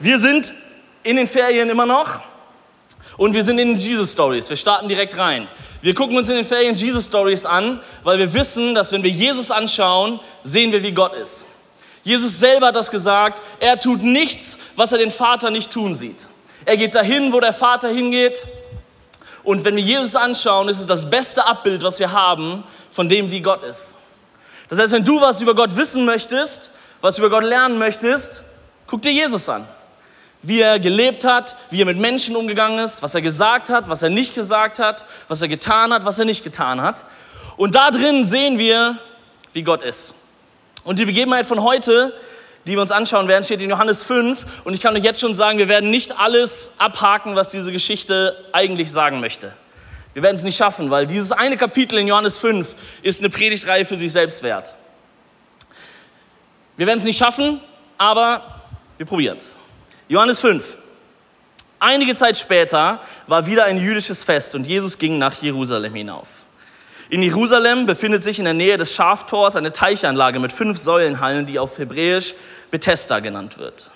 Wir sind in den Ferien immer noch und wir sind in den Jesus Stories. Wir starten direkt rein. Wir gucken uns in den Ferien Jesus Stories an, weil wir wissen, dass wenn wir Jesus anschauen, sehen wir, wie Gott ist. Jesus selber hat das gesagt. Er tut nichts, was er den Vater nicht tun sieht. Er geht dahin, wo der Vater hingeht. Und wenn wir Jesus anschauen, ist es das beste Abbild, was wir haben von dem, wie Gott ist. Das heißt, wenn du was über Gott wissen möchtest, was über Gott lernen möchtest, guck dir Jesus an. Wie er gelebt hat, wie er mit Menschen umgegangen ist, was er gesagt hat, was er nicht gesagt hat, was er getan hat, was er nicht getan hat. Und da drin sehen wir, wie Gott ist. Und die Begebenheit von heute, die wir uns anschauen werden, steht in Johannes 5. Und ich kann euch jetzt schon sagen, wir werden nicht alles abhaken, was diese Geschichte eigentlich sagen möchte. Wir werden es nicht schaffen, weil dieses eine Kapitel in Johannes 5 ist eine Predigtreihe für sich selbst wert. Wir werden es nicht schaffen, aber wir probieren es. Johannes 5. Einige Zeit später war wieder ein jüdisches Fest und Jesus ging nach Jerusalem hinauf. In Jerusalem befindet sich in der Nähe des Schaftors eine Teichanlage mit fünf Säulenhallen, die auf Hebräisch Bethesda genannt wird.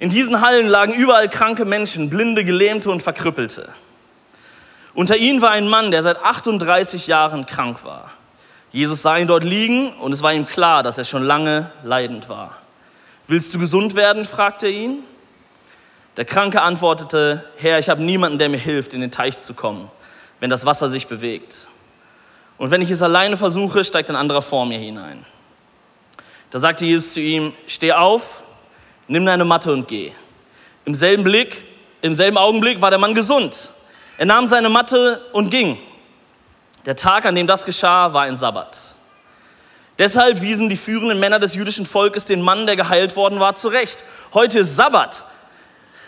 In diesen Hallen lagen überall kranke Menschen, Blinde, Gelähmte und Verkrüppelte. Unter ihnen war ein Mann, der seit 38 Jahren krank war. Jesus sah ihn dort liegen und es war ihm klar, dass er schon lange leidend war. Willst du gesund werden? fragte er ihn. Der Kranke antwortete, Herr, ich habe niemanden, der mir hilft, in den Teich zu kommen, wenn das Wasser sich bewegt. Und wenn ich es alleine versuche, steigt ein anderer vor mir hinein. Da sagte Jesus zu ihm, steh auf, nimm deine Matte und geh. Im selben Blick, im selben Augenblick war der Mann gesund. Er nahm seine Matte und ging. Der Tag, an dem das geschah, war ein Sabbat. Deshalb wiesen die führenden Männer des jüdischen Volkes den Mann, der geheilt worden war, zurecht. Heute ist Sabbat.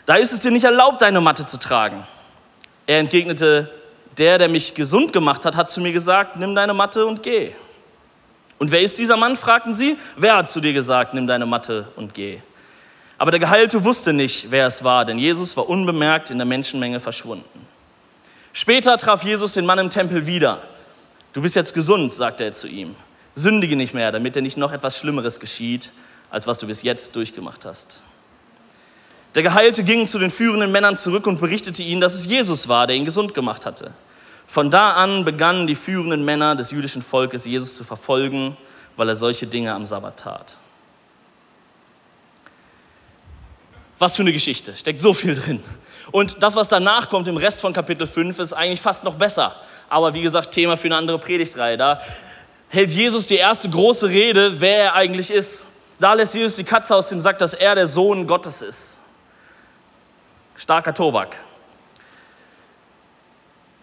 Da ist es dir nicht erlaubt, deine Matte zu tragen. Er entgegnete, der, der mich gesund gemacht hat, hat zu mir gesagt, nimm deine Matte und geh. Und wer ist dieser Mann, fragten sie. Wer hat zu dir gesagt, nimm deine Matte und geh? Aber der Geheilte wusste nicht, wer es war, denn Jesus war unbemerkt in der Menschenmenge verschwunden. Später traf Jesus den Mann im Tempel wieder. Du bist jetzt gesund, sagte er zu ihm. Sündige nicht mehr, damit dir nicht noch etwas Schlimmeres geschieht, als was du bis jetzt durchgemacht hast. Der Geheilte ging zu den führenden Männern zurück und berichtete ihnen, dass es Jesus war, der ihn gesund gemacht hatte. Von da an begannen die führenden Männer des jüdischen Volkes, Jesus zu verfolgen, weil er solche Dinge am Sabbat tat. Was für eine Geschichte, steckt so viel drin. Und das, was danach kommt im Rest von Kapitel 5, ist eigentlich fast noch besser. Aber wie gesagt, Thema für eine andere Predigtreihe. Da hält Jesus die erste große Rede, wer er eigentlich ist. Da lässt Jesus die Katze aus dem Sack, dass er der Sohn Gottes ist. Starker Tobak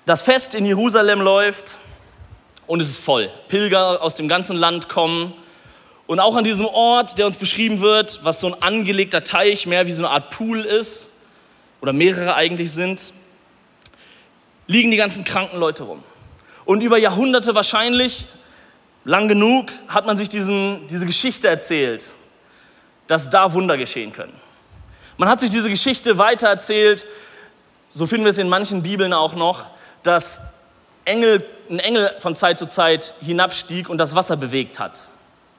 das Fest in Jerusalem läuft und es ist voll. Pilger aus dem ganzen Land kommen. Und auch an diesem Ort, der uns beschrieben wird, was so ein angelegter Teich, mehr wie so eine Art Pool ist, oder mehrere eigentlich sind, liegen die ganzen kranken Leute rum. Und über Jahrhunderte wahrscheinlich, lang genug, hat man sich diesen, diese Geschichte erzählt, dass da Wunder geschehen können. Man hat sich diese Geschichte weitererzählt, so finden wir es in manchen Bibeln auch noch, dass Engel, ein Engel von Zeit zu Zeit hinabstieg und das Wasser bewegt hat,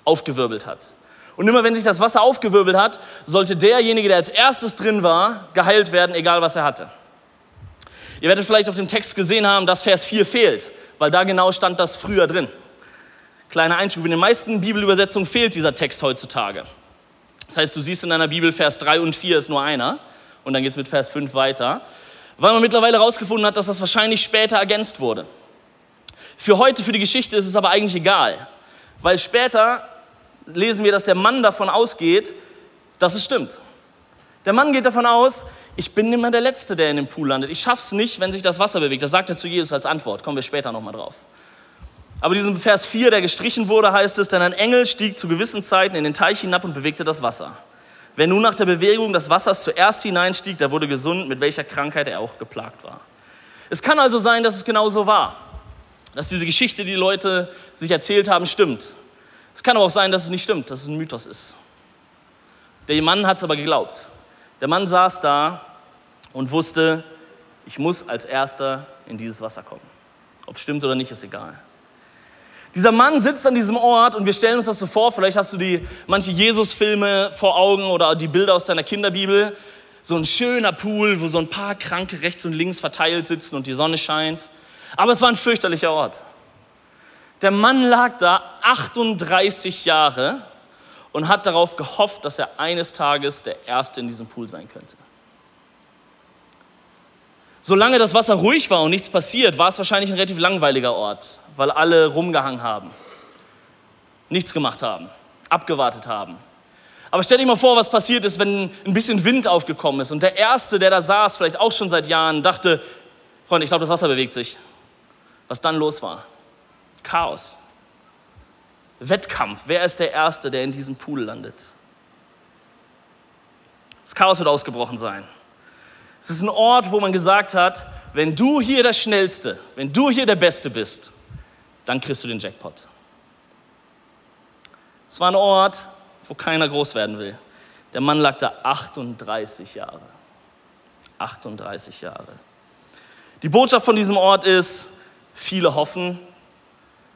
aufgewirbelt hat. Und immer wenn sich das Wasser aufgewirbelt hat, sollte derjenige, der als erstes drin war, geheilt werden, egal was er hatte. Ihr werdet vielleicht auf dem Text gesehen haben, dass Vers 4 fehlt, weil da genau stand das früher drin. Kleiner Einschub, in den meisten Bibelübersetzungen fehlt dieser Text heutzutage. Das heißt, du siehst in deiner Bibel Vers 3 und 4 ist nur einer und dann geht es mit Vers 5 weiter weil man mittlerweile herausgefunden hat, dass das wahrscheinlich später ergänzt wurde. Für heute, für die Geschichte ist es aber eigentlich egal, weil später lesen wir, dass der Mann davon ausgeht, dass es stimmt. Der Mann geht davon aus, ich bin immer der Letzte, der in dem Pool landet. Ich schaff's nicht, wenn sich das Wasser bewegt. Das sagt er zu Jesus als Antwort. Kommen wir später nochmal drauf. Aber diesem Vers 4, der gestrichen wurde, heißt es, denn ein Engel stieg zu gewissen Zeiten in den Teich hinab und bewegte das Wasser. Wer nun nach der Bewegung des Wassers zuerst hineinstieg, der wurde gesund, mit welcher Krankheit er auch geplagt war. Es kann also sein, dass es genau so war. Dass diese Geschichte, die, die Leute sich erzählt haben, stimmt. Es kann aber auch sein, dass es nicht stimmt, dass es ein Mythos ist. Der Mann hat es aber geglaubt. Der Mann saß da und wusste, ich muss als Erster in dieses Wasser kommen. Ob es stimmt oder nicht, ist egal. Dieser Mann sitzt an diesem Ort und wir stellen uns das so vor, vielleicht hast du die manche Jesus-Filme vor Augen oder die Bilder aus deiner Kinderbibel. So ein schöner Pool, wo so ein paar Kranke rechts und links verteilt sitzen und die Sonne scheint. Aber es war ein fürchterlicher Ort. Der Mann lag da 38 Jahre und hat darauf gehofft, dass er eines Tages der Erste in diesem Pool sein könnte. Solange das Wasser ruhig war und nichts passiert, war es wahrscheinlich ein relativ langweiliger Ort, weil alle rumgehangen haben, nichts gemacht haben, abgewartet haben. Aber stell dir mal vor, was passiert ist, wenn ein bisschen Wind aufgekommen ist und der Erste, der da saß, vielleicht auch schon seit Jahren, dachte, Freunde, ich glaube, das Wasser bewegt sich. Was dann los war. Chaos. Wettkampf. Wer ist der Erste, der in diesem Pool landet? Das Chaos wird ausgebrochen sein. Es ist ein Ort, wo man gesagt hat, wenn du hier der Schnellste, wenn du hier der Beste bist, dann kriegst du den Jackpot. Es war ein Ort, wo keiner groß werden will. Der Mann lag da 38 Jahre. 38 Jahre. Die Botschaft von diesem Ort ist, viele hoffen,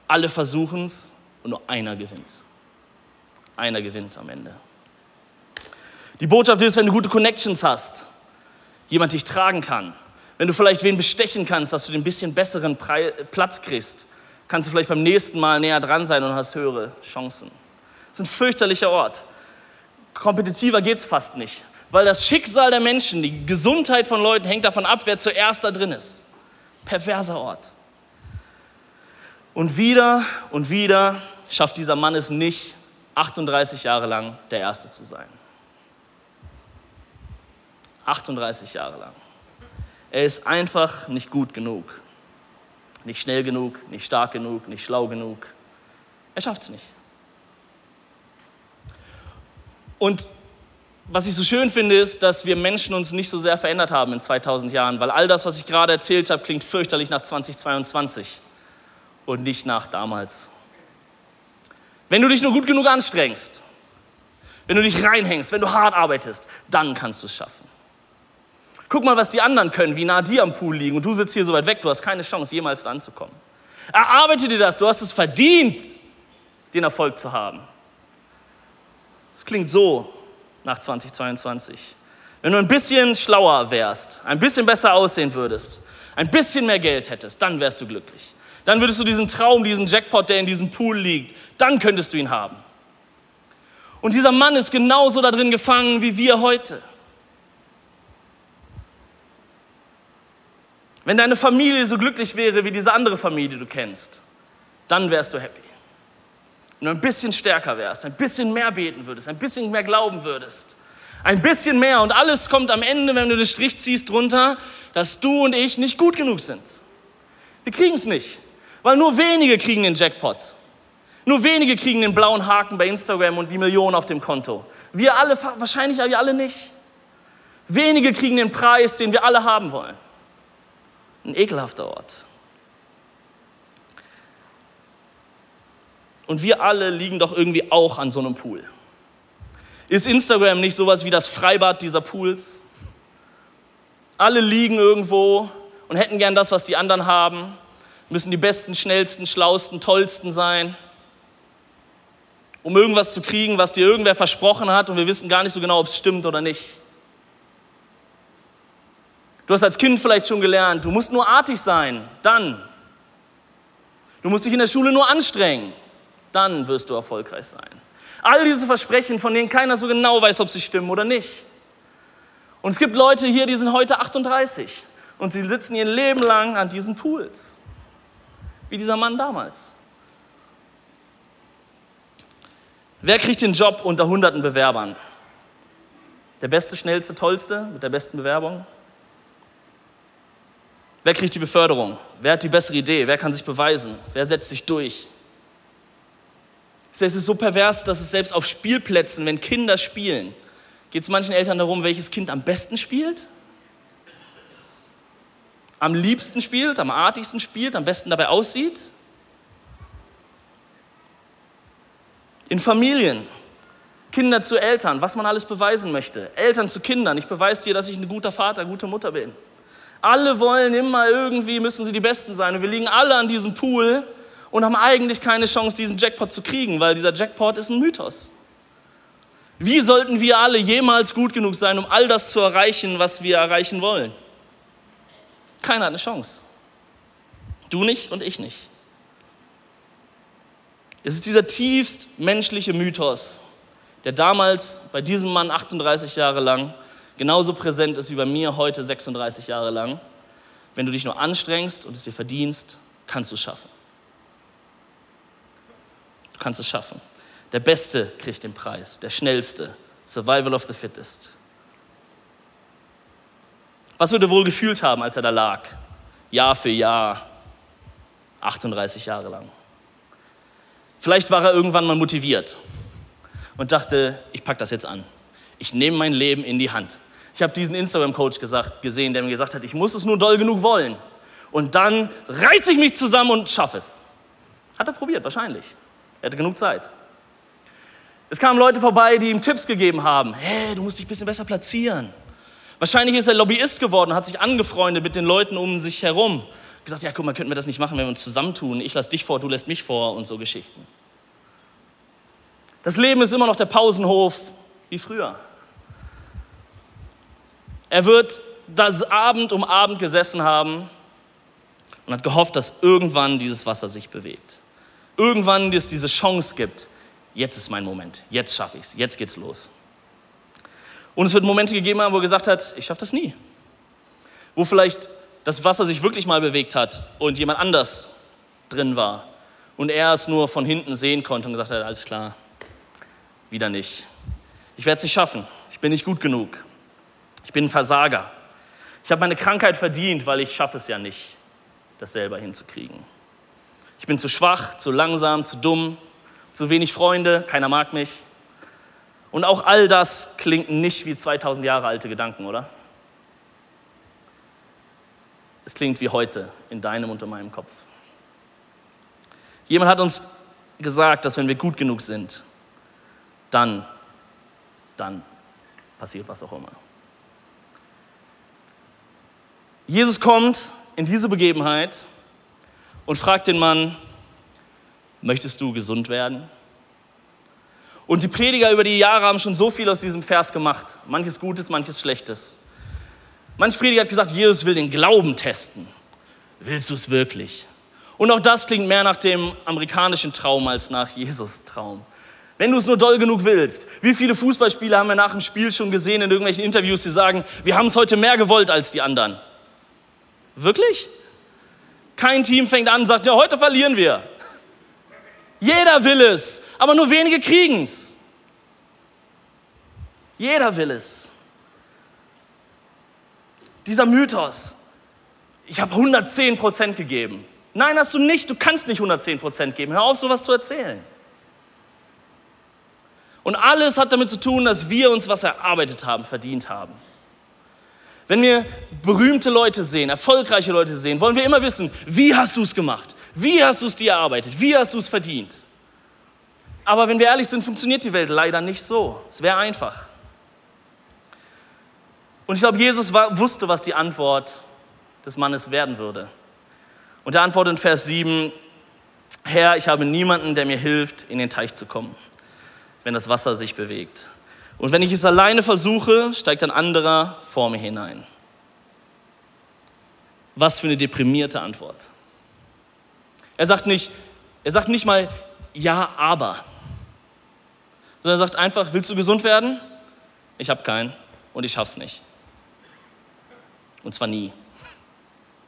alle versuchen es und nur einer gewinnt. Einer gewinnt am Ende. Die Botschaft ist, wenn du gute Connections hast, jemand dich tragen kann. Wenn du vielleicht wen bestechen kannst, dass du den bisschen besseren Platz kriegst, kannst du vielleicht beim nächsten Mal näher dran sein und hast höhere Chancen. Das ist ein fürchterlicher Ort. Kompetitiver geht es fast nicht, weil das Schicksal der Menschen, die Gesundheit von Leuten hängt davon ab, wer zuerst da drin ist. Perverser Ort. Und wieder und wieder schafft dieser Mann es nicht, 38 Jahre lang der Erste zu sein. 38 Jahre lang. Er ist einfach nicht gut genug. Nicht schnell genug, nicht stark genug, nicht schlau genug. Er schafft es nicht. Und was ich so schön finde, ist, dass wir Menschen uns nicht so sehr verändert haben in 2000 Jahren, weil all das, was ich gerade erzählt habe, klingt fürchterlich nach 2022 und nicht nach damals. Wenn du dich nur gut genug anstrengst, wenn du dich reinhängst, wenn du hart arbeitest, dann kannst du es schaffen. Guck mal, was die anderen können, wie nah die am Pool liegen und du sitzt hier so weit weg, du hast keine Chance, jemals da anzukommen. Erarbeite dir das, du hast es verdient, den Erfolg zu haben. Es klingt so nach 2022. Wenn du ein bisschen schlauer wärst, ein bisschen besser aussehen würdest, ein bisschen mehr Geld hättest, dann wärst du glücklich. Dann würdest du diesen Traum, diesen Jackpot, der in diesem Pool liegt, dann könntest du ihn haben. Und dieser Mann ist genauso da drin gefangen wie wir heute. Wenn deine Familie so glücklich wäre wie diese andere Familie, die du kennst, dann wärst du happy. Wenn du ein bisschen stärker wärst, ein bisschen mehr beten würdest, ein bisschen mehr glauben würdest, ein bisschen mehr und alles kommt am Ende, wenn du den Strich ziehst, drunter, dass du und ich nicht gut genug sind. Wir kriegen es nicht, weil nur wenige kriegen den Jackpot. Nur wenige kriegen den blauen Haken bei Instagram und die Millionen auf dem Konto. Wir alle, wahrscheinlich wir alle nicht. Wenige kriegen den Preis, den wir alle haben wollen. Ein ekelhafter Ort. Und wir alle liegen doch irgendwie auch an so einem Pool. Ist Instagram nicht sowas wie das Freibad dieser Pools? Alle liegen irgendwo und hätten gern das, was die anderen haben, müssen die besten, schnellsten, schlausten, tollsten sein, um irgendwas zu kriegen, was dir irgendwer versprochen hat und wir wissen gar nicht so genau, ob es stimmt oder nicht. Du hast als Kind vielleicht schon gelernt, du musst nur artig sein, dann. Du musst dich in der Schule nur anstrengen, dann wirst du erfolgreich sein. All diese Versprechen, von denen keiner so genau weiß, ob sie stimmen oder nicht. Und es gibt Leute hier, die sind heute 38 und sie sitzen ihr Leben lang an diesen Pools, wie dieser Mann damals. Wer kriegt den Job unter hunderten Bewerbern? Der beste, schnellste, tollste mit der besten Bewerbung? Wer kriegt die Beförderung? Wer hat die bessere Idee? Wer kann sich beweisen? Wer setzt sich durch? Es ist so pervers, dass es selbst auf Spielplätzen, wenn Kinder spielen, geht es manchen Eltern darum, welches Kind am besten spielt, am liebsten spielt, am artigsten spielt, am besten dabei aussieht. In Familien, Kinder zu Eltern, was man alles beweisen möchte. Eltern zu Kindern, ich beweise dir, dass ich ein guter Vater, gute Mutter bin. Alle wollen immer irgendwie, müssen sie die Besten sein. Und wir liegen alle an diesem Pool und haben eigentlich keine Chance, diesen Jackpot zu kriegen, weil dieser Jackpot ist ein Mythos. Wie sollten wir alle jemals gut genug sein, um all das zu erreichen, was wir erreichen wollen? Keiner hat eine Chance. Du nicht und ich nicht. Es ist dieser tiefst menschliche Mythos, der damals bei diesem Mann 38 Jahre lang genauso präsent ist wie bei mir heute 36 Jahre lang. Wenn du dich nur anstrengst und es dir verdienst, kannst du es schaffen. Du kannst es schaffen. Der Beste kriegt den Preis, der Schnellste. Survival of the Fittest. Was würde er wohl gefühlt haben, als er da lag? Jahr für Jahr, 38 Jahre lang. Vielleicht war er irgendwann mal motiviert und dachte, ich packe das jetzt an. Ich nehme mein Leben in die Hand. Ich habe diesen Instagram-Coach gesehen, der mir gesagt hat, ich muss es nur doll genug wollen. Und dann reiße ich mich zusammen und schaffe es. Hat er probiert, wahrscheinlich. Er hatte genug Zeit. Es kamen Leute vorbei, die ihm Tipps gegeben haben. Hey, du musst dich ein bisschen besser platzieren. Wahrscheinlich ist er Lobbyist geworden, hat sich angefreundet mit den Leuten um sich herum. Gesagt, ja, guck mal, könnten wir das nicht machen, wenn wir uns zusammentun? Ich lass dich vor, du lässt mich vor und so Geschichten. Das Leben ist immer noch der Pausenhof wie früher. Er wird das Abend um Abend gesessen haben und hat gehofft, dass irgendwann dieses Wasser sich bewegt. Irgendwann es diese Chance gibt, jetzt ist mein Moment, jetzt schaffe ich es, jetzt geht's los. Und es wird Momente gegeben haben, wo er gesagt hat, ich schaffe das nie. Wo vielleicht das Wasser sich wirklich mal bewegt hat und jemand anders drin war und er es nur von hinten sehen konnte und gesagt hat, alles klar, wieder nicht. Ich werde es nicht schaffen, ich bin nicht gut genug, ich bin ein Versager. Ich habe meine Krankheit verdient, weil ich schaffe es ja nicht, das selber hinzukriegen. Ich bin zu schwach, zu langsam, zu dumm, zu wenig Freunde, keiner mag mich. Und auch all das klingt nicht wie 2000 Jahre alte Gedanken, oder? Es klingt wie heute in deinem und in meinem Kopf. Jemand hat uns gesagt, dass wenn wir gut genug sind, dann, dann passiert was auch immer. Jesus kommt in diese Begebenheit und fragt den Mann, möchtest du gesund werden? Und die Prediger über die Jahre haben schon so viel aus diesem Vers gemacht. Manches Gutes, manches Schlechtes. Manch Prediger hat gesagt, Jesus will den Glauben testen. Willst du es wirklich? Und auch das klingt mehr nach dem amerikanischen Traum als nach Jesus Traum. Wenn du es nur doll genug willst. Wie viele Fußballspieler haben wir nach dem Spiel schon gesehen in irgendwelchen Interviews, die sagen, wir haben es heute mehr gewollt als die anderen? Wirklich? Kein Team fängt an und sagt, ja, heute verlieren wir. Jeder will es, aber nur wenige kriegen es. Jeder will es. Dieser Mythos, ich habe 110 Prozent gegeben. Nein, hast du nicht. Du kannst nicht 110 Prozent geben. Hör auf, sowas zu erzählen. Und alles hat damit zu tun, dass wir uns was erarbeitet haben, verdient haben. Wenn wir berühmte Leute sehen, erfolgreiche Leute sehen, wollen wir immer wissen, wie hast du es gemacht? Wie hast du es dir erarbeitet? Wie hast du es verdient? Aber wenn wir ehrlich sind, funktioniert die Welt leider nicht so. Es wäre einfach. Und ich glaube, Jesus war, wusste, was die Antwort des Mannes werden würde. Und er antwortet in Vers 7, Herr, ich habe niemanden, der mir hilft, in den Teich zu kommen, wenn das Wasser sich bewegt. Und wenn ich es alleine versuche, steigt ein anderer vor mir hinein. Was für eine deprimierte Antwort. Er sagt nicht, er sagt nicht mal ja, aber. Sondern er sagt einfach, willst du gesund werden? Ich habe keinen und ich schaff's nicht. Und zwar nie.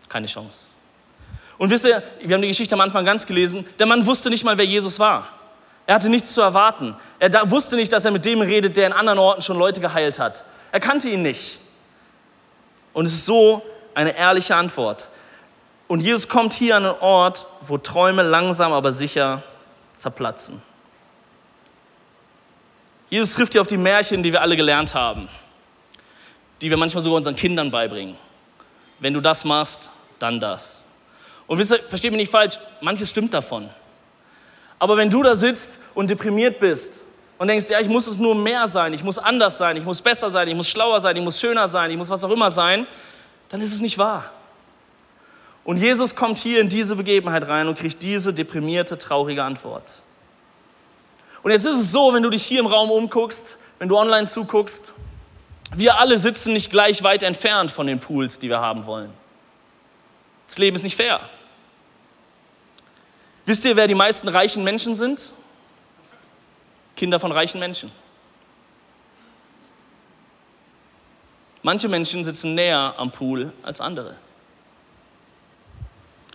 Keine Chance. Und wisst ihr, wir haben die Geschichte am Anfang ganz gelesen, der Mann wusste nicht mal, wer Jesus war. Er hatte nichts zu erwarten. Er wusste nicht, dass er mit dem redet, der in anderen Orten schon Leute geheilt hat. Er kannte ihn nicht. Und es ist so eine ehrliche Antwort. Und Jesus kommt hier an einen Ort, wo Träume langsam, aber sicher zerplatzen. Jesus trifft hier auf die Märchen, die wir alle gelernt haben, die wir manchmal sogar unseren Kindern beibringen. Wenn du das machst, dann das. Und versteht mich nicht falsch, manches stimmt davon. Aber wenn du da sitzt und deprimiert bist und denkst, ja, ich muss es nur mehr sein, ich muss anders sein, ich muss besser sein, ich muss schlauer sein, ich muss schöner sein, ich muss was auch immer sein, dann ist es nicht wahr. Und Jesus kommt hier in diese Begebenheit rein und kriegt diese deprimierte, traurige Antwort. Und jetzt ist es so, wenn du dich hier im Raum umguckst, wenn du online zuguckst, wir alle sitzen nicht gleich weit entfernt von den Pools, die wir haben wollen. Das Leben ist nicht fair. Wisst ihr, wer die meisten reichen Menschen sind? Kinder von reichen Menschen. Manche Menschen sitzen näher am Pool als andere.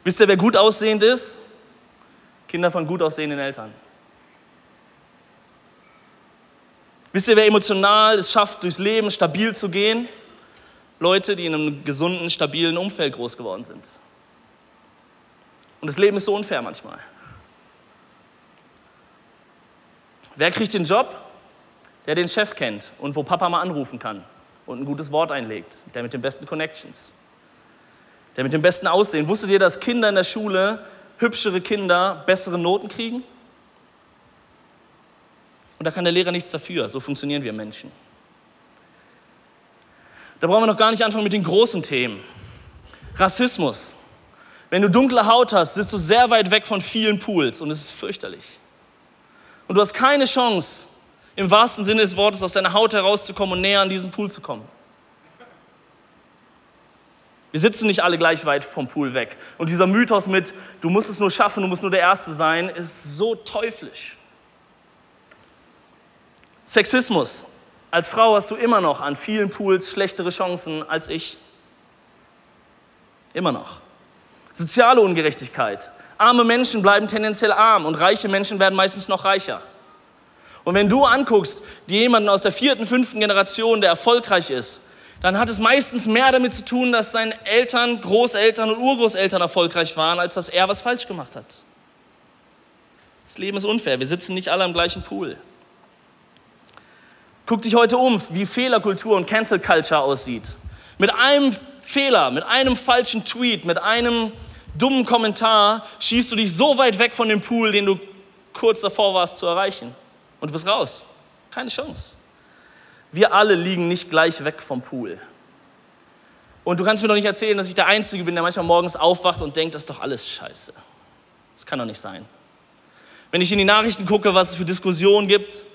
Wisst ihr, wer gut aussehend ist? Kinder von gut aussehenden Eltern. Wisst ihr, wer emotional es schafft, durchs Leben stabil zu gehen? Leute, die in einem gesunden, stabilen Umfeld groß geworden sind. Und das Leben ist so unfair manchmal. Wer kriegt den Job? Der den Chef kennt und wo Papa mal anrufen kann und ein gutes Wort einlegt, der mit den besten Connections der mit dem besten Aussehen. Wusstet ihr, dass Kinder in der Schule, hübschere Kinder, bessere Noten kriegen? Und da kann der Lehrer nichts dafür. So funktionieren wir Menschen. Da brauchen wir noch gar nicht anfangen mit den großen Themen. Rassismus. Wenn du dunkle Haut hast, bist du sehr weit weg von vielen Pools und es ist fürchterlich. Und du hast keine Chance, im wahrsten Sinne des Wortes aus deiner Haut herauszukommen und näher an diesen Pool zu kommen. Wir sitzen nicht alle gleich weit vom Pool weg. Und dieser Mythos mit, du musst es nur schaffen, du musst nur der Erste sein, ist so teuflisch. Sexismus. Als Frau hast du immer noch an vielen Pools schlechtere Chancen als ich. Immer noch. Soziale Ungerechtigkeit. Arme Menschen bleiben tendenziell arm und reiche Menschen werden meistens noch reicher. Und wenn du anguckst, jemanden aus der vierten, fünften Generation, der erfolgreich ist, dann hat es meistens mehr damit zu tun, dass seine Eltern, Großeltern und Urgroßeltern erfolgreich waren, als dass er was falsch gemacht hat. Das Leben ist unfair. Wir sitzen nicht alle am gleichen Pool. Guck dich heute um, wie Fehlerkultur und Cancel Culture aussieht. Mit einem Fehler, mit einem falschen Tweet, mit einem dummen Kommentar schießt du dich so weit weg von dem Pool, den du kurz davor warst zu erreichen. Und du bist raus. Keine Chance. Wir alle liegen nicht gleich weg vom Pool. Und du kannst mir doch nicht erzählen, dass ich der Einzige bin, der manchmal morgens aufwacht und denkt, das ist doch alles scheiße. Das kann doch nicht sein. Wenn ich in die Nachrichten gucke, was es für Diskussionen gibt,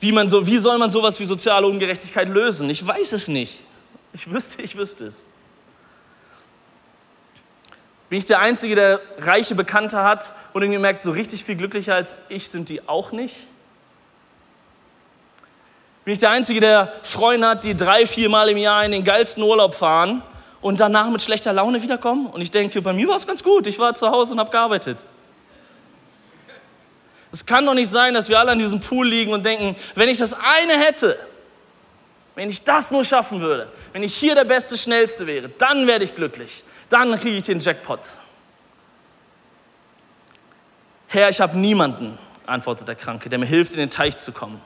wie, man so, wie soll man sowas wie soziale Ungerechtigkeit lösen? Ich weiß es nicht. Ich wüsste, ich wüsste es. Bin ich der Einzige, der reiche Bekannte hat und irgendwie merkt, so richtig viel glücklicher als ich sind die auch nicht? Bin ich der Einzige, der Freunde hat, die drei, vier Mal im Jahr in den geilsten Urlaub fahren und danach mit schlechter Laune wiederkommen? Und ich denke, bei mir war es ganz gut. Ich war zu Hause und habe gearbeitet. Es kann doch nicht sein, dass wir alle an diesem Pool liegen und denken, wenn ich das eine hätte, wenn ich das nur schaffen würde, wenn ich hier der Beste, Schnellste wäre, dann werde ich glücklich. Dann kriege ich den Jackpot. Herr, ich habe niemanden, antwortet der Kranke, der mir hilft, in den Teich zu kommen.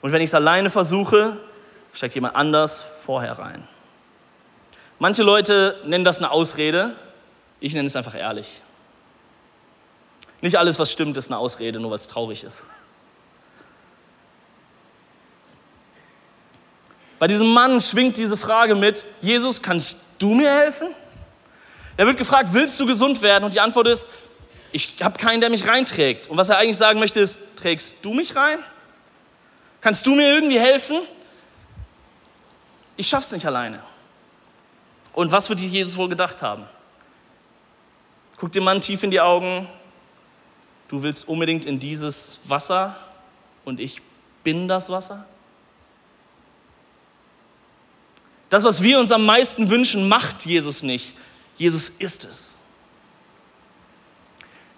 Und wenn ich es alleine versuche, steigt jemand anders vorher rein. Manche Leute nennen das eine Ausrede, ich nenne es einfach ehrlich. Nicht alles, was stimmt, ist eine Ausrede, nur weil es traurig ist. Bei diesem Mann schwingt diese Frage mit, Jesus, kannst du mir helfen? Er wird gefragt, willst du gesund werden? Und die Antwort ist, ich habe keinen, der mich reinträgt. Und was er eigentlich sagen möchte, ist, trägst du mich rein? Kannst du mir irgendwie helfen? Ich schaff's nicht alleine. Und was wird Jesus wohl gedacht haben? Guck dem Mann tief in die Augen. Du willst unbedingt in dieses Wasser und ich bin das Wasser? Das, was wir uns am meisten wünschen, macht Jesus nicht. Jesus ist es.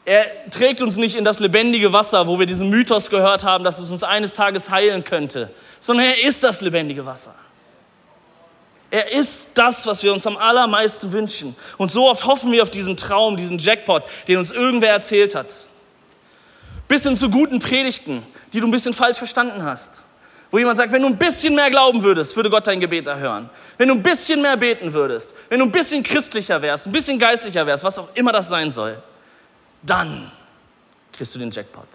Er trägt uns nicht in das lebendige Wasser, wo wir diesen Mythos gehört haben, dass es uns eines Tages heilen könnte, sondern er ist das lebendige Wasser. Er ist das, was wir uns am allermeisten wünschen. Und so oft hoffen wir auf diesen Traum, diesen Jackpot, den uns irgendwer erzählt hat. Bis hin zu guten Predigten, die du ein bisschen falsch verstanden hast. Wo jemand sagt, wenn du ein bisschen mehr glauben würdest, würde Gott dein Gebet erhören. Wenn du ein bisschen mehr beten würdest, wenn du ein bisschen christlicher wärst, ein bisschen geistlicher wärst, was auch immer das sein soll, dann kriegst du den Jackpot.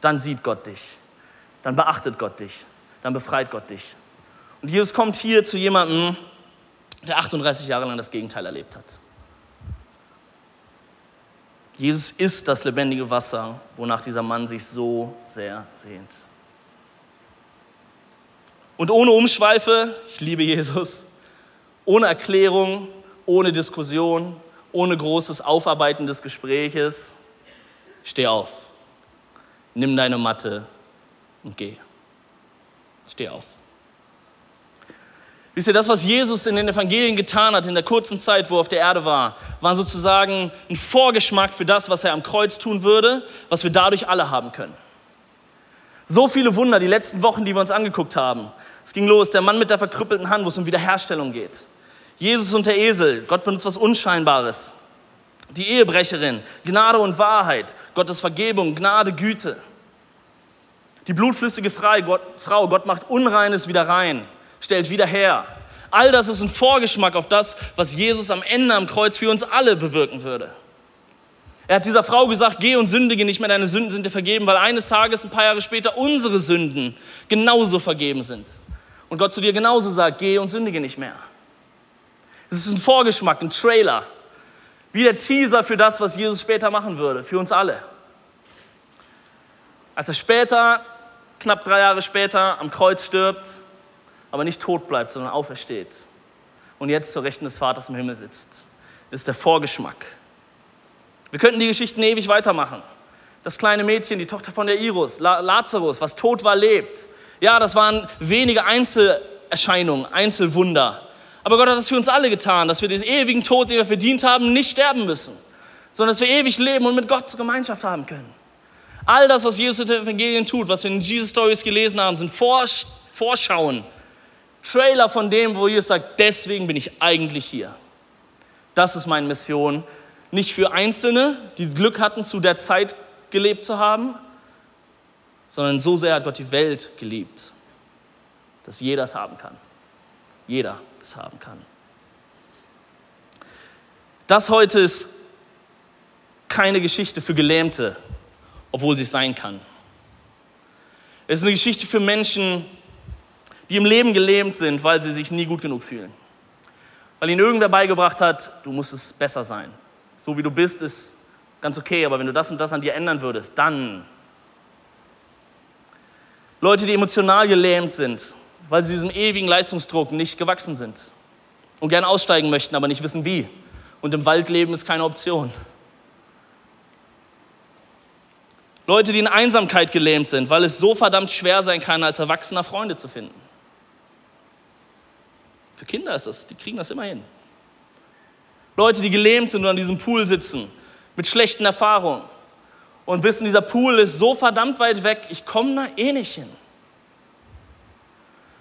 Dann sieht Gott dich. Dann beachtet Gott dich. Dann befreit Gott dich. Und Jesus kommt hier zu jemandem, der 38 Jahre lang das Gegenteil erlebt hat. Jesus ist das lebendige Wasser, wonach dieser Mann sich so sehr sehnt. Und ohne Umschweife, ich liebe Jesus, ohne Erklärung, ohne Diskussion, ohne großes Aufarbeiten des Gespräches, steh auf, nimm deine Matte und geh. Steh auf. Wisst ihr, das, was Jesus in den Evangelien getan hat in der kurzen Zeit, wo er auf der Erde war, war sozusagen ein Vorgeschmack für das, was er am Kreuz tun würde, was wir dadurch alle haben können. So viele Wunder, die letzten Wochen, die wir uns angeguckt haben. Es ging los, der Mann mit der verkrüppelten Hand, wo es um Wiederherstellung geht. Jesus und der Esel, Gott benutzt was Unscheinbares. Die Ehebrecherin, Gnade und Wahrheit, Gottes Vergebung, Gnade, Güte. Die blutflüssige Frau, Gott macht Unreines wieder rein stellt wieder her. All das ist ein Vorgeschmack auf das, was Jesus am Ende am Kreuz für uns alle bewirken würde. Er hat dieser Frau gesagt, geh und sündige nicht mehr, deine Sünden sind dir vergeben, weil eines Tages, ein paar Jahre später, unsere Sünden genauso vergeben sind. Und Gott zu dir genauso sagt, geh und sündige nicht mehr. Es ist ein Vorgeschmack, ein Trailer, wie der Teaser für das, was Jesus später machen würde, für uns alle. Als er später, knapp drei Jahre später, am Kreuz stirbt, aber nicht tot bleibt, sondern aufersteht und jetzt zur Rechten des Vaters im Himmel sitzt. Ist der Vorgeschmack. Wir könnten die Geschichten ewig weitermachen. Das kleine Mädchen, die Tochter von der Iris, Lazarus, was tot war, lebt. Ja, das waren wenige Einzelerscheinungen, Einzelwunder. Aber Gott hat das für uns alle getan, dass wir den ewigen Tod, den wir verdient haben, nicht sterben müssen, sondern dass wir ewig leben und mit Gott Gemeinschaft haben können. All das, was Jesus in den Evangelien tut, was wir in Jesus Stories gelesen haben, sind Vorschauen Trailer von dem, wo Jesus sagt, deswegen bin ich eigentlich hier. Das ist meine Mission. Nicht für Einzelne, die Glück hatten, zu der Zeit gelebt zu haben, sondern so sehr hat Gott die Welt geliebt, dass jeder es haben kann. Jeder es haben kann. Das heute ist keine Geschichte für Gelähmte, obwohl sie es sein kann. Es ist eine Geschichte für Menschen, die im Leben gelähmt sind, weil sie sich nie gut genug fühlen. Weil ihnen irgendwer beigebracht hat, du musst es besser sein. So wie du bist, ist ganz okay, aber wenn du das und das an dir ändern würdest, dann. Leute, die emotional gelähmt sind, weil sie diesem ewigen Leistungsdruck nicht gewachsen sind und gern aussteigen möchten, aber nicht wissen wie. Und im Wald leben ist keine Option. Leute, die in Einsamkeit gelähmt sind, weil es so verdammt schwer sein kann, als Erwachsener Freunde zu finden. Für Kinder ist das, die kriegen das immer hin. Leute, die gelähmt sind und an diesem Pool sitzen, mit schlechten Erfahrungen und wissen, dieser Pool ist so verdammt weit weg, ich komme da eh nicht hin.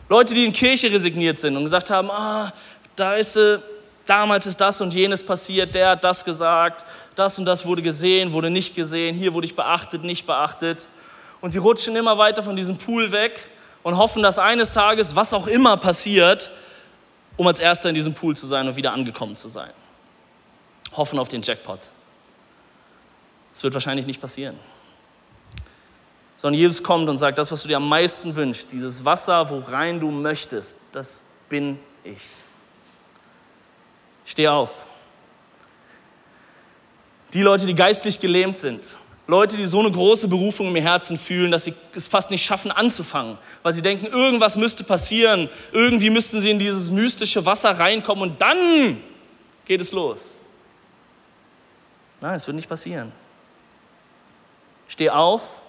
Leute, die in Kirche resigniert sind und gesagt haben, ah, da ist sie, damals ist das und jenes passiert, der hat das gesagt, das und das wurde gesehen, wurde nicht gesehen, hier wurde ich beachtet, nicht beachtet. Und sie rutschen immer weiter von diesem Pool weg und hoffen, dass eines Tages, was auch immer passiert, um als Erster in diesem Pool zu sein und wieder angekommen zu sein. Hoffen auf den Jackpot. Das wird wahrscheinlich nicht passieren. Sondern Jesus kommt und sagt, das, was du dir am meisten wünschst, dieses Wasser, worein du möchtest, das bin ich. Steh auf. Die Leute, die geistlich gelähmt sind, Leute, die so eine große Berufung im Herzen fühlen, dass sie es fast nicht schaffen anzufangen, weil sie denken, irgendwas müsste passieren, irgendwie müssten sie in dieses mystische Wasser reinkommen und dann geht es los. Nein, es wird nicht passieren. Steh auf,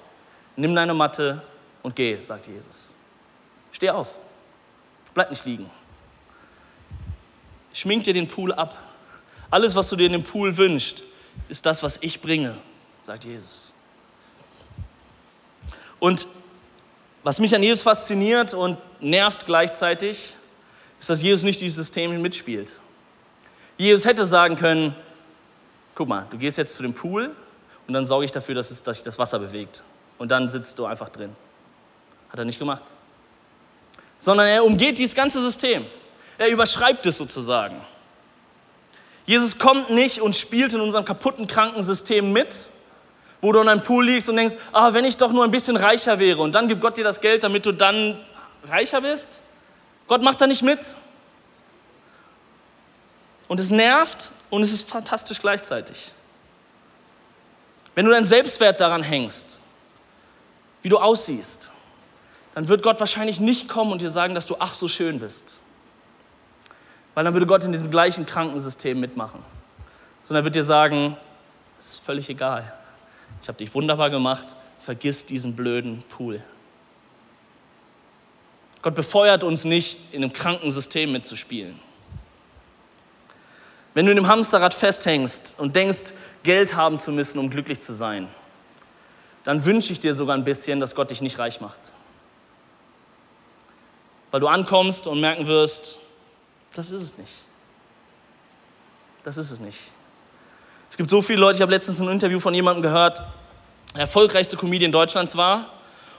nimm deine Matte und geh, sagt Jesus. Steh auf, bleib nicht liegen. Schmink dir den Pool ab. Alles, was du dir in dem Pool wünschst, ist das, was ich bringe sagt Jesus. Und was mich an Jesus fasziniert und nervt gleichzeitig, ist, dass Jesus nicht dieses System mitspielt. Jesus hätte sagen können, guck mal, du gehst jetzt zu dem Pool und dann sorge ich dafür, dass, es, dass sich das Wasser bewegt. Und dann sitzt du einfach drin. Hat er nicht gemacht. Sondern er umgeht dieses ganze System. Er überschreibt es sozusagen. Jesus kommt nicht und spielt in unserem kaputten Krankensystem mit, wo du an einem Pool liegst und denkst, ah, wenn ich doch nur ein bisschen reicher wäre und dann gibt Gott dir das Geld, damit du dann reicher bist. Gott macht da nicht mit. und es nervt und es ist fantastisch gleichzeitig. Wenn du deinen Selbstwert daran hängst, wie du aussiehst, dann wird Gott wahrscheinlich nicht kommen und dir sagen, dass du ach so schön bist. Weil dann würde Gott in diesem gleichen Krankensystem mitmachen. Sondern er wird dir sagen, es ist völlig egal. Ich habe dich wunderbar gemacht, vergiss diesen blöden Pool. Gott befeuert uns nicht, in einem kranken System mitzuspielen. Wenn du in dem Hamsterrad festhängst und denkst, Geld haben zu müssen, um glücklich zu sein, dann wünsche ich dir sogar ein bisschen, dass Gott dich nicht reich macht. Weil du ankommst und merken wirst, das ist es nicht. Das ist es nicht. Es gibt so viele Leute, ich habe letztens ein Interview von jemandem gehört, der erfolgreichste Comedian Deutschlands war.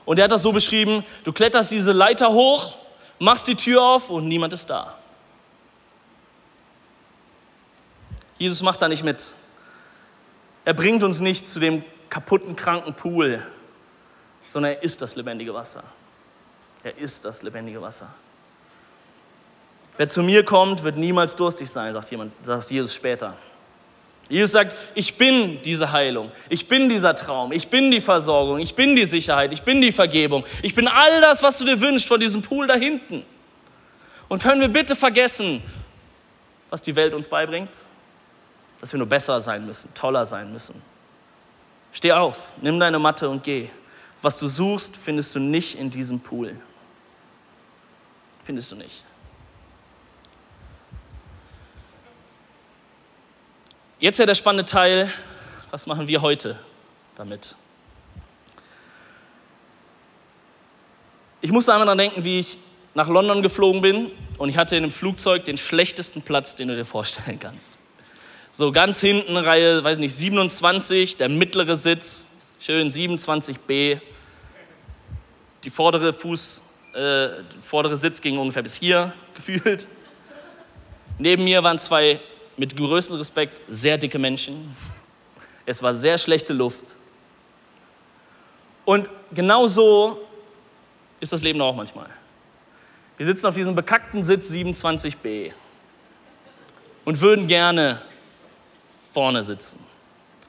Und der hat das so beschrieben, du kletterst diese Leiter hoch, machst die Tür auf und niemand ist da. Jesus macht da nicht mit. Er bringt uns nicht zu dem kaputten, kranken Pool, sondern er ist das lebendige Wasser. Er ist das lebendige Wasser. Wer zu mir kommt, wird niemals durstig sein, sagt, jemand, sagt Jesus später. Jesus sagt, ich bin diese Heilung, ich bin dieser Traum, ich bin die Versorgung, ich bin die Sicherheit, ich bin die Vergebung, ich bin all das, was du dir wünschst von diesem Pool da hinten. Und können wir bitte vergessen, was die Welt uns beibringt? Dass wir nur besser sein müssen, toller sein müssen. Steh auf, nimm deine Matte und geh. Was du suchst, findest du nicht in diesem Pool. Findest du nicht. Jetzt ja der spannende Teil, was machen wir heute damit? Ich musste einmal daran denken, wie ich nach London geflogen bin und ich hatte in einem Flugzeug den schlechtesten Platz, den du dir vorstellen kannst. So ganz hinten, Reihe, weiß nicht, 27, der mittlere Sitz, schön 27b. Die vordere Fuß, äh, vordere Sitz ging ungefähr bis hier gefühlt. Neben mir waren zwei mit größtem Respekt sehr dicke Menschen. Es war sehr schlechte Luft. Und genau so ist das Leben auch manchmal. Wir sitzen auf diesem bekackten Sitz 27b und würden gerne vorne sitzen,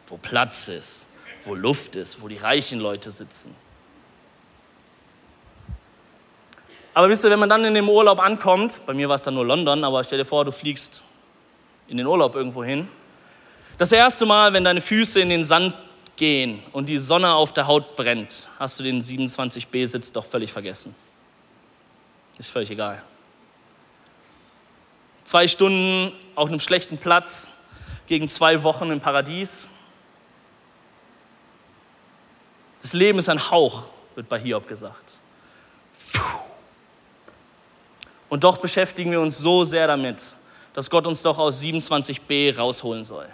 wo Platz ist, wo Luft ist, wo die reichen Leute sitzen. Aber wisst ihr, wenn man dann in dem Urlaub ankommt, bei mir war es dann nur London, aber stell dir vor, du fliegst in den Urlaub irgendwo hin. Das erste Mal, wenn deine Füße in den Sand gehen und die Sonne auf der Haut brennt, hast du den 27b-Sitz doch völlig vergessen. Ist völlig egal. Zwei Stunden auf einem schlechten Platz gegen zwei Wochen im Paradies. Das Leben ist ein Hauch, wird bei Hiob gesagt. Und doch beschäftigen wir uns so sehr damit, dass Gott uns doch aus 27b rausholen soll.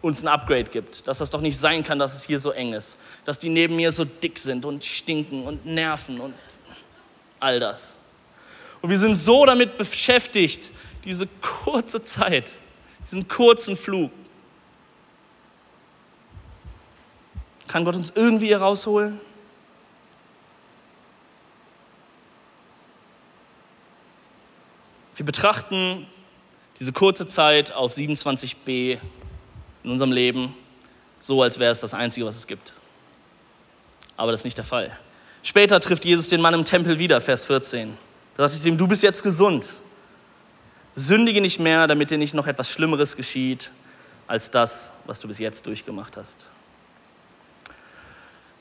Uns ein Upgrade gibt, dass das doch nicht sein kann, dass es hier so eng ist, dass die neben mir so dick sind und stinken und nerven und all das. Und wir sind so damit beschäftigt, diese kurze Zeit, diesen kurzen Flug. Kann Gott uns irgendwie hier rausholen? Wir betrachten diese kurze Zeit auf 27b in unserem Leben so, als wäre es das Einzige, was es gibt. Aber das ist nicht der Fall. Später trifft Jesus den Mann im Tempel wieder, Vers 14. Da sagt es ihm, du bist jetzt gesund. Sündige nicht mehr, damit dir nicht noch etwas Schlimmeres geschieht als das, was du bis jetzt durchgemacht hast.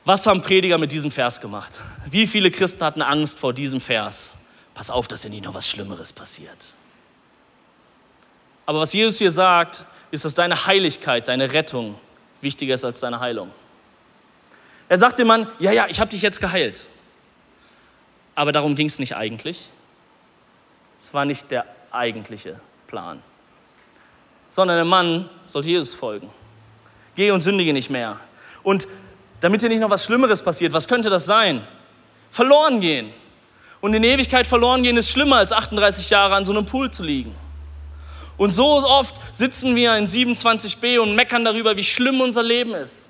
Was haben Prediger mit diesem Vers gemacht? Wie viele Christen hatten Angst vor diesem Vers? Pass auf, dass dir nicht noch was Schlimmeres passiert. Aber was Jesus hier sagt, ist, dass deine Heiligkeit, deine Rettung wichtiger ist als deine Heilung. Er sagt dem Mann, ja, ja, ich habe dich jetzt geheilt. Aber darum ging es nicht eigentlich. Es war nicht der eigentliche Plan. Sondern der Mann sollte Jesus folgen. Geh und sündige nicht mehr. Und damit dir nicht noch was Schlimmeres passiert, was könnte das sein? Verloren gehen. Und in Ewigkeit verloren gehen ist schlimmer, als 38 Jahre an so einem Pool zu liegen. Und so oft sitzen wir in 27b und meckern darüber, wie schlimm unser Leben ist.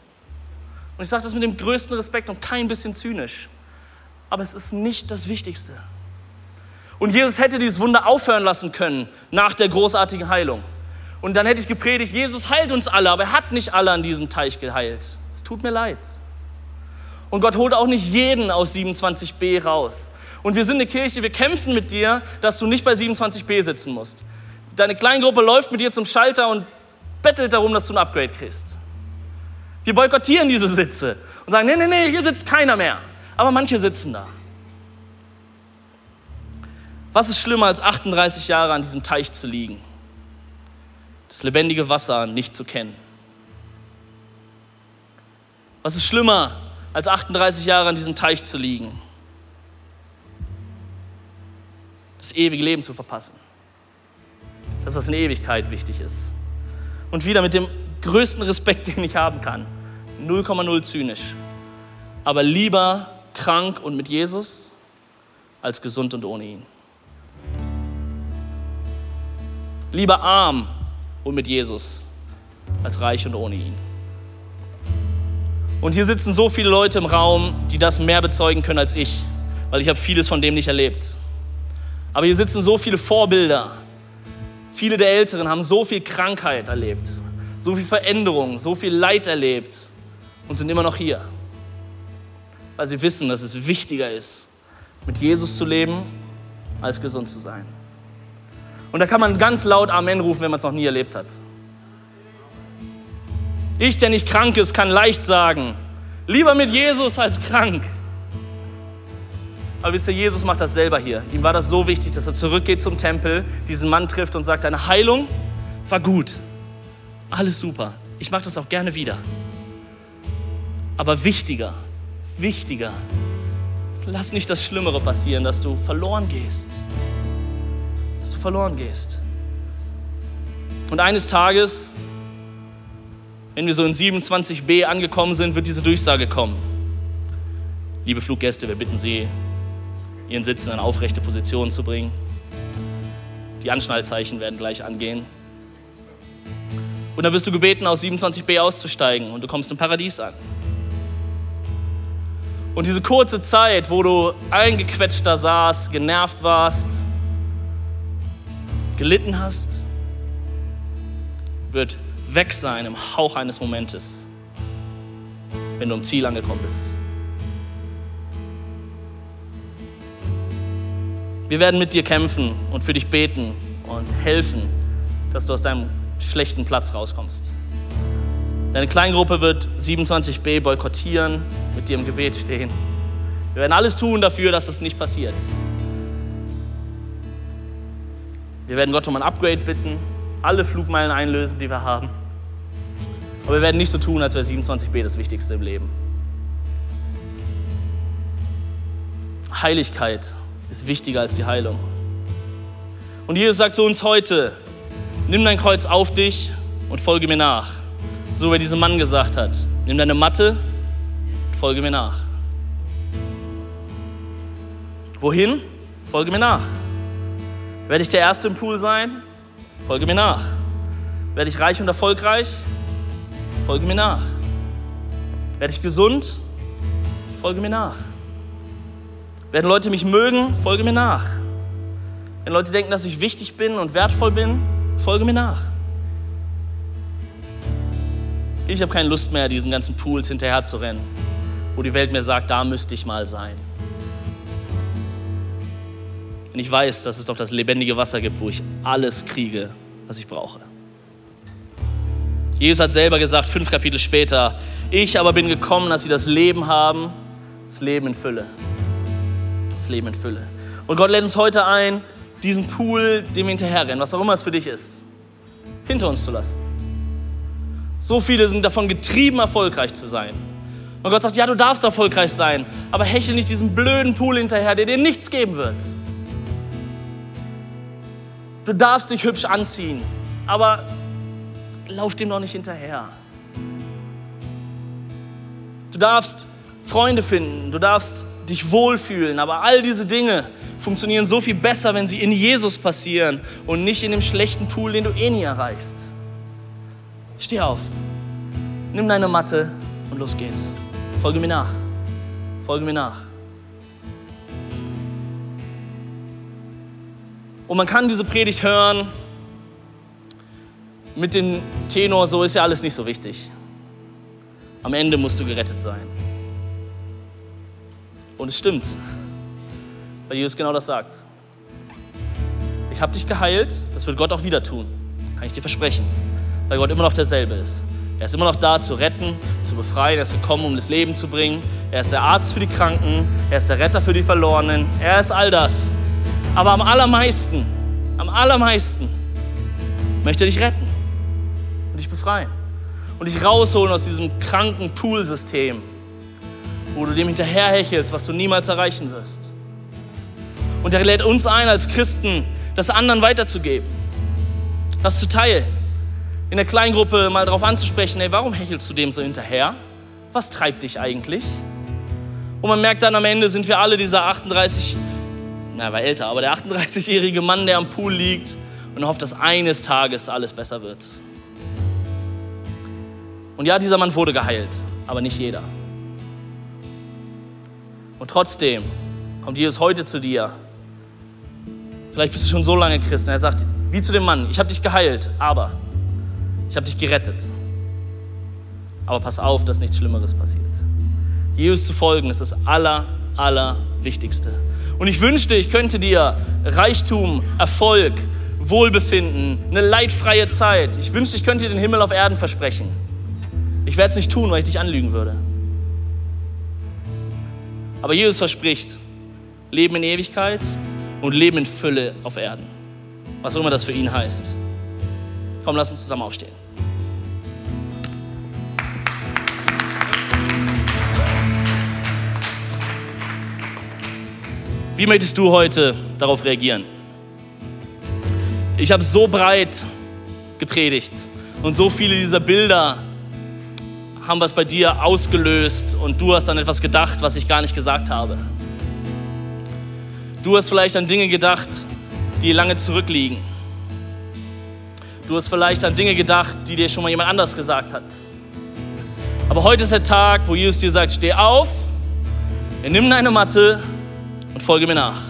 Und ich sage das mit dem größten Respekt und kein bisschen zynisch. Aber es ist nicht das Wichtigste. Und Jesus hätte dieses Wunder aufhören lassen können nach der großartigen Heilung. Und dann hätte ich gepredigt, Jesus heilt uns alle, aber er hat nicht alle an diesem Teich geheilt. Es tut mir leid. Und Gott holt auch nicht jeden aus 27b raus. Und wir sind eine Kirche, wir kämpfen mit dir, dass du nicht bei 27b sitzen musst. Deine Kleingruppe läuft mit dir zum Schalter und bettelt darum, dass du ein Upgrade kriegst. Wir boykottieren diese Sitze und sagen, nee, nee, nee, hier sitzt keiner mehr. Aber manche sitzen da. Was ist schlimmer, als 38 Jahre an diesem Teich zu liegen? Das lebendige Wasser nicht zu kennen. Was ist schlimmer, als 38 Jahre an diesem Teich zu liegen? Das ewige Leben zu verpassen. Das, was in Ewigkeit wichtig ist. Und wieder mit dem größten Respekt, den ich haben kann. 0,0 zynisch. Aber lieber krank und mit Jesus als gesund und ohne ihn. Lieber arm und mit Jesus als reich und ohne ihn. Und hier sitzen so viele Leute im Raum, die das mehr bezeugen können als ich, weil ich habe vieles von dem nicht erlebt. Aber hier sitzen so viele Vorbilder. Viele der Älteren haben so viel Krankheit erlebt, so viel Veränderung, so viel Leid erlebt und sind immer noch hier. Weil sie wissen, dass es wichtiger ist, mit Jesus zu leben, als gesund zu sein. Und da kann man ganz laut Amen rufen, wenn man es noch nie erlebt hat. Ich, der nicht krank ist, kann leicht sagen, lieber mit Jesus als krank. Aber wisst ihr, Jesus macht das selber hier. Ihm war das so wichtig, dass er zurückgeht zum Tempel, diesen Mann trifft und sagt, deine Heilung war gut. Alles super. Ich mache das auch gerne wieder. Aber wichtiger, wichtiger, lass nicht das Schlimmere passieren, dass du verloren gehst. Dass du verloren gehst. Und eines Tages, wenn wir so in 27b angekommen sind, wird diese Durchsage kommen. Liebe Fluggäste, wir bitten Sie, Ihren Sitz in eine aufrechte Position zu bringen. Die Anschnallzeichen werden gleich angehen. Und dann wirst du gebeten, aus 27b auszusteigen und du kommst im Paradies an. Und diese kurze Zeit, wo du eingequetscht da saßt, genervt warst, gelitten hast, wird weg sein im Hauch eines Momentes, wenn du am Ziel angekommen bist. Wir werden mit dir kämpfen und für dich beten und helfen, dass du aus deinem schlechten Platz rauskommst. Deine Kleingruppe wird 27b boykottieren, mit dir im Gebet stehen. Wir werden alles tun dafür, dass das nicht passiert. Wir werden Gott um ein Upgrade bitten, alle Flugmeilen einlösen, die wir haben. Aber wir werden nicht so tun, als wäre 27b das Wichtigste im Leben. Heiligkeit ist wichtiger als die Heilung. Und Jesus sagt zu uns heute, nimm dein Kreuz auf dich und folge mir nach. So wie dieser Mann gesagt hat, nimm deine Matte und folge mir nach. Wohin? Folge mir nach. Werde ich der Erste im Pool sein? Folge mir nach. Werde ich reich und erfolgreich? Folge mir nach. Werde ich gesund? Folge mir nach. Werden Leute mich mögen, folge mir nach. Wenn Leute denken, dass ich wichtig bin und wertvoll bin, folge mir nach. Ich habe keine Lust mehr, diesen ganzen Pools hinterher zu rennen, wo die Welt mir sagt, da müsste ich mal sein. Und ich weiß, dass es doch das lebendige Wasser gibt, wo ich alles kriege, was ich brauche. Jesus hat selber gesagt, fünf Kapitel später, ich aber bin gekommen, dass sie das Leben haben, das Leben in Fülle. Leben in Fülle. Und Gott lädt uns heute ein, diesen Pool, dem wir hinterherrennen, was auch immer es für dich ist, hinter uns zu lassen. So viele sind davon getrieben, erfolgreich zu sein. Und Gott sagt, ja, du darfst erfolgreich sein, aber hechel nicht diesen blöden Pool hinterher, der dir nichts geben wird. Du darfst dich hübsch anziehen, aber lauf dem doch nicht hinterher. Du darfst Freunde finden, du darfst dich wohlfühlen. Aber all diese Dinge funktionieren so viel besser, wenn sie in Jesus passieren und nicht in dem schlechten Pool, den du eh nie erreichst. Steh auf, nimm deine Matte und los geht's. Folge mir nach. Folge mir nach. Und man kann diese Predigt hören mit dem Tenor, so ist ja alles nicht so wichtig. Am Ende musst du gerettet sein. Und es stimmt, weil Jesus genau das sagt. Ich habe dich geheilt, das wird Gott auch wieder tun, kann ich dir versprechen, weil Gott immer noch derselbe ist. Er ist immer noch da, zu retten, zu befreien. Er ist gekommen, um das Leben zu bringen. Er ist der Arzt für die Kranken. Er ist der Retter für die Verlorenen. Er ist all das. Aber am allermeisten, am allermeisten möchte er dich retten und dich befreien und dich rausholen aus diesem kranken Poolsystem, wo du dem hinterherhechelst, was du niemals erreichen wirst. Und er lädt uns ein, als Christen, das anderen weiterzugeben, das zu teilen in der Kleingruppe mal darauf anzusprechen, ey, warum hechelst du dem so hinterher? Was treibt dich eigentlich? Und man merkt dann am Ende sind wir alle dieser 38, na, er war älter, aber der 38-jährige Mann, der am Pool liegt und hofft, dass eines Tages alles besser wird. Und ja, dieser Mann wurde geheilt, aber nicht jeder. Und trotzdem kommt Jesus heute zu dir. Vielleicht bist du schon so lange Christ und er sagt, wie zu dem Mann, ich habe dich geheilt, aber ich habe dich gerettet. Aber pass auf, dass nichts Schlimmeres passiert. Jesus zu folgen ist das aller, aller Wichtigste. Und ich wünschte, ich könnte dir Reichtum, Erfolg, Wohlbefinden, eine leidfreie Zeit. Ich wünschte, ich könnte dir den Himmel auf Erden versprechen. Ich werde es nicht tun, weil ich dich anlügen würde. Aber Jesus verspricht Leben in Ewigkeit und Leben in Fülle auf Erden. Was auch immer das für ihn heißt. Komm, lass uns zusammen aufstehen. Wie möchtest du heute darauf reagieren? Ich habe so breit gepredigt und so viele dieser Bilder haben was bei dir ausgelöst und du hast an etwas gedacht, was ich gar nicht gesagt habe. Du hast vielleicht an Dinge gedacht, die lange zurückliegen. Du hast vielleicht an Dinge gedacht, die dir schon mal jemand anders gesagt hat. Aber heute ist der Tag, wo Jesus dir sagt, steh auf, nimm deine Matte und folge mir nach.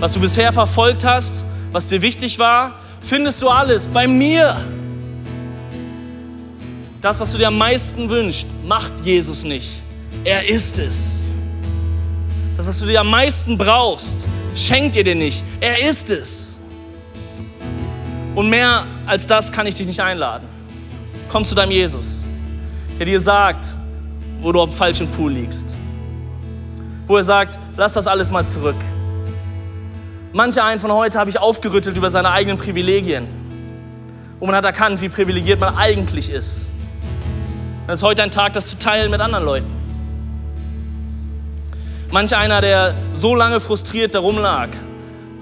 Was du bisher verfolgt hast, was dir wichtig war, findest du alles bei mir. Das, was du dir am meisten wünschst, macht Jesus nicht. Er ist es. Das, was du dir am meisten brauchst, schenkt er dir nicht. Er ist es. Und mehr als das kann ich dich nicht einladen. Komm zu deinem Jesus, der dir sagt, wo du am falschen Pool liegst wo er sagt, lass das alles mal zurück. Manche einen von heute habe ich aufgerüttelt über seine eigenen Privilegien. Und man hat erkannt, wie privilegiert man eigentlich ist. Es ist heute ein Tag, das zu teilen mit anderen Leuten. Manch einer, der so lange frustriert darum lag,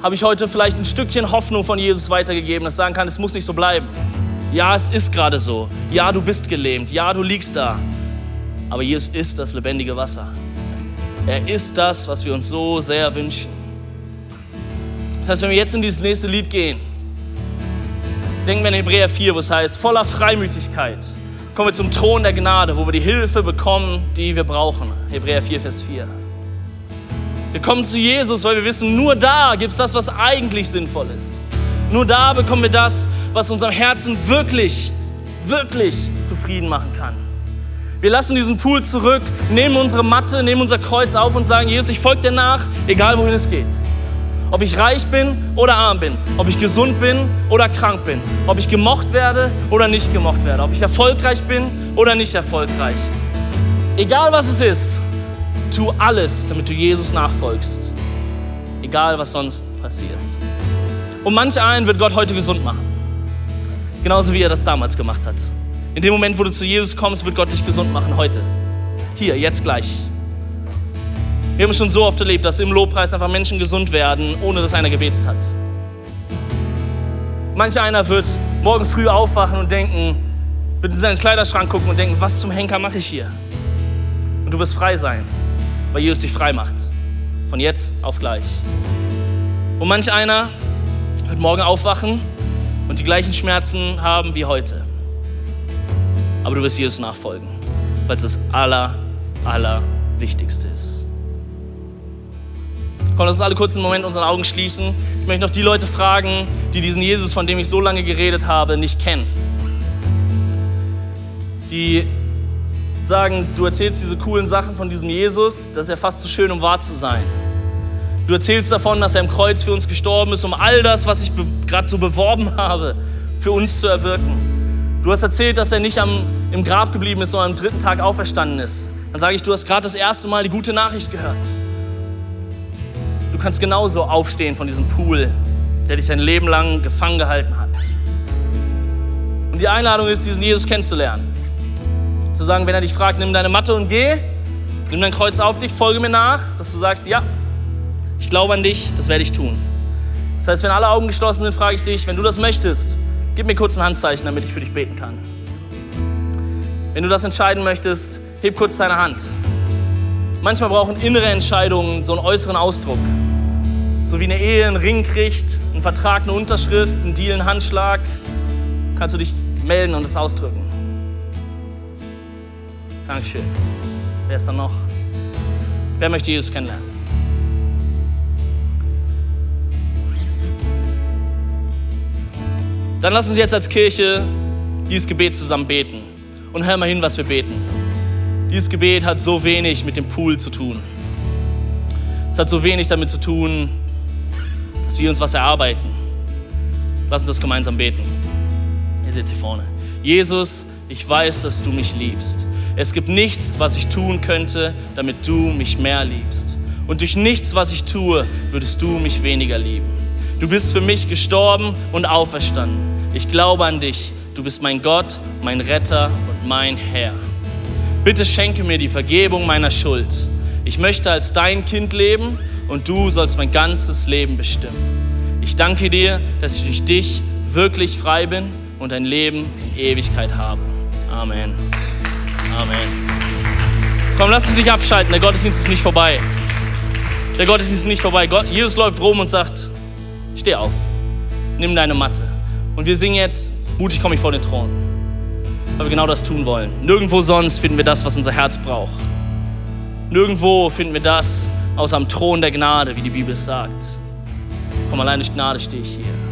habe ich heute vielleicht ein Stückchen Hoffnung von Jesus weitergegeben, das sagen kann, es muss nicht so bleiben. Ja, es ist gerade so. Ja, du bist gelähmt. Ja, du liegst da. Aber Jesus ist das lebendige Wasser. Er ist das, was wir uns so sehr wünschen. Das heißt, wenn wir jetzt in dieses nächste Lied gehen, denken wir an Hebräer 4, wo es heißt, voller Freimütigkeit kommen wir zum Thron der Gnade, wo wir die Hilfe bekommen, die wir brauchen. Hebräer 4, Vers 4. Wir kommen zu Jesus, weil wir wissen, nur da gibt es das, was eigentlich sinnvoll ist. Nur da bekommen wir das, was unserem Herzen wirklich, wirklich zufrieden machen kann. Wir lassen diesen Pool zurück, nehmen unsere Matte, nehmen unser Kreuz auf und sagen, Jesus, ich folge dir nach, egal wohin es geht. Ob ich reich bin oder arm bin, ob ich gesund bin oder krank bin, ob ich gemocht werde oder nicht gemocht werde, ob ich erfolgreich bin oder nicht erfolgreich. Egal was es ist, tu alles, damit du Jesus nachfolgst. Egal was sonst passiert. Und manch einen wird Gott heute gesund machen. Genauso wie er das damals gemacht hat. In dem Moment, wo du zu Jesus kommst, wird Gott dich gesund machen. Heute. Hier, jetzt gleich. Wir haben schon so oft erlebt, dass im Lobpreis einfach Menschen gesund werden, ohne dass einer gebetet hat. Manch einer wird morgen früh aufwachen und denken, wird in seinen Kleiderschrank gucken und denken, was zum Henker mache ich hier? Und du wirst frei sein, weil Jesus dich frei macht. Von jetzt auf gleich. Und manch einer wird morgen aufwachen und die gleichen Schmerzen haben wie heute aber du wirst Jesus nachfolgen, weil es das aller, aller Wichtigste ist. Komm, lass uns alle kurz einen Moment unsere Augen schließen. Ich möchte noch die Leute fragen, die diesen Jesus, von dem ich so lange geredet habe, nicht kennen. Die sagen, du erzählst diese coolen Sachen von diesem Jesus, das ist ja fast zu schön, um wahr zu sein. Du erzählst davon, dass er im Kreuz für uns gestorben ist, um all das, was ich gerade so beworben habe, für uns zu erwirken. Du hast erzählt, dass er nicht am, im Grab geblieben ist, sondern am dritten Tag auferstanden ist. Dann sage ich, du hast gerade das erste Mal die gute Nachricht gehört. Du kannst genauso aufstehen von diesem Pool, der dich dein Leben lang gefangen gehalten hat. Und die Einladung ist, diesen Jesus kennenzulernen. Zu sagen, wenn er dich fragt, nimm deine Matte und geh, nimm dein Kreuz auf dich, folge mir nach, dass du sagst, ja, ich glaube an dich, das werde ich tun. Das heißt, wenn alle Augen geschlossen sind, frage ich dich, wenn du das möchtest, gib mir kurz ein Handzeichen, damit ich für dich beten kann. Wenn du das entscheiden möchtest, heb kurz deine Hand. Manchmal brauchen innere Entscheidungen so einen äußeren Ausdruck. So wie eine Ehe einen Ring kriegt, ein Vertrag eine Unterschrift, ein Deal einen Handschlag, kannst du dich melden und es ausdrücken. Dankeschön. Wer ist da noch? Wer möchte Jesus kennenlernen? Dann lass uns jetzt als Kirche dieses Gebet zusammen beten. Und hör mal hin, was wir beten. Dieses Gebet hat so wenig mit dem Pool zu tun. Es hat so wenig damit zu tun, dass wir uns was erarbeiten. Lass uns das gemeinsam beten. Ihr seht hier vorne. Jesus, ich weiß, dass du mich liebst. Es gibt nichts, was ich tun könnte, damit du mich mehr liebst. Und durch nichts, was ich tue, würdest du mich weniger lieben. Du bist für mich gestorben und auferstanden. Ich glaube an dich. Du bist mein Gott, mein Retter und mein Herr. Bitte schenke mir die Vergebung meiner Schuld. Ich möchte als dein Kind leben und du sollst mein ganzes Leben bestimmen. Ich danke dir, dass ich durch dich wirklich frei bin und ein Leben in Ewigkeit habe. Amen. Amen. Komm, lass uns nicht abschalten. Der Gottesdienst ist nicht vorbei. Der Gottesdienst ist nicht vorbei. Jesus läuft rum und sagt: Steh auf, nimm deine Matte. Und wir singen jetzt, mutig komme ich vor den Thron. Weil wir genau das tun wollen. Nirgendwo sonst finden wir das, was unser Herz braucht. Nirgendwo finden wir das außer am Thron der Gnade, wie die Bibel sagt. Komm, allein durch Gnade stehe ich hier.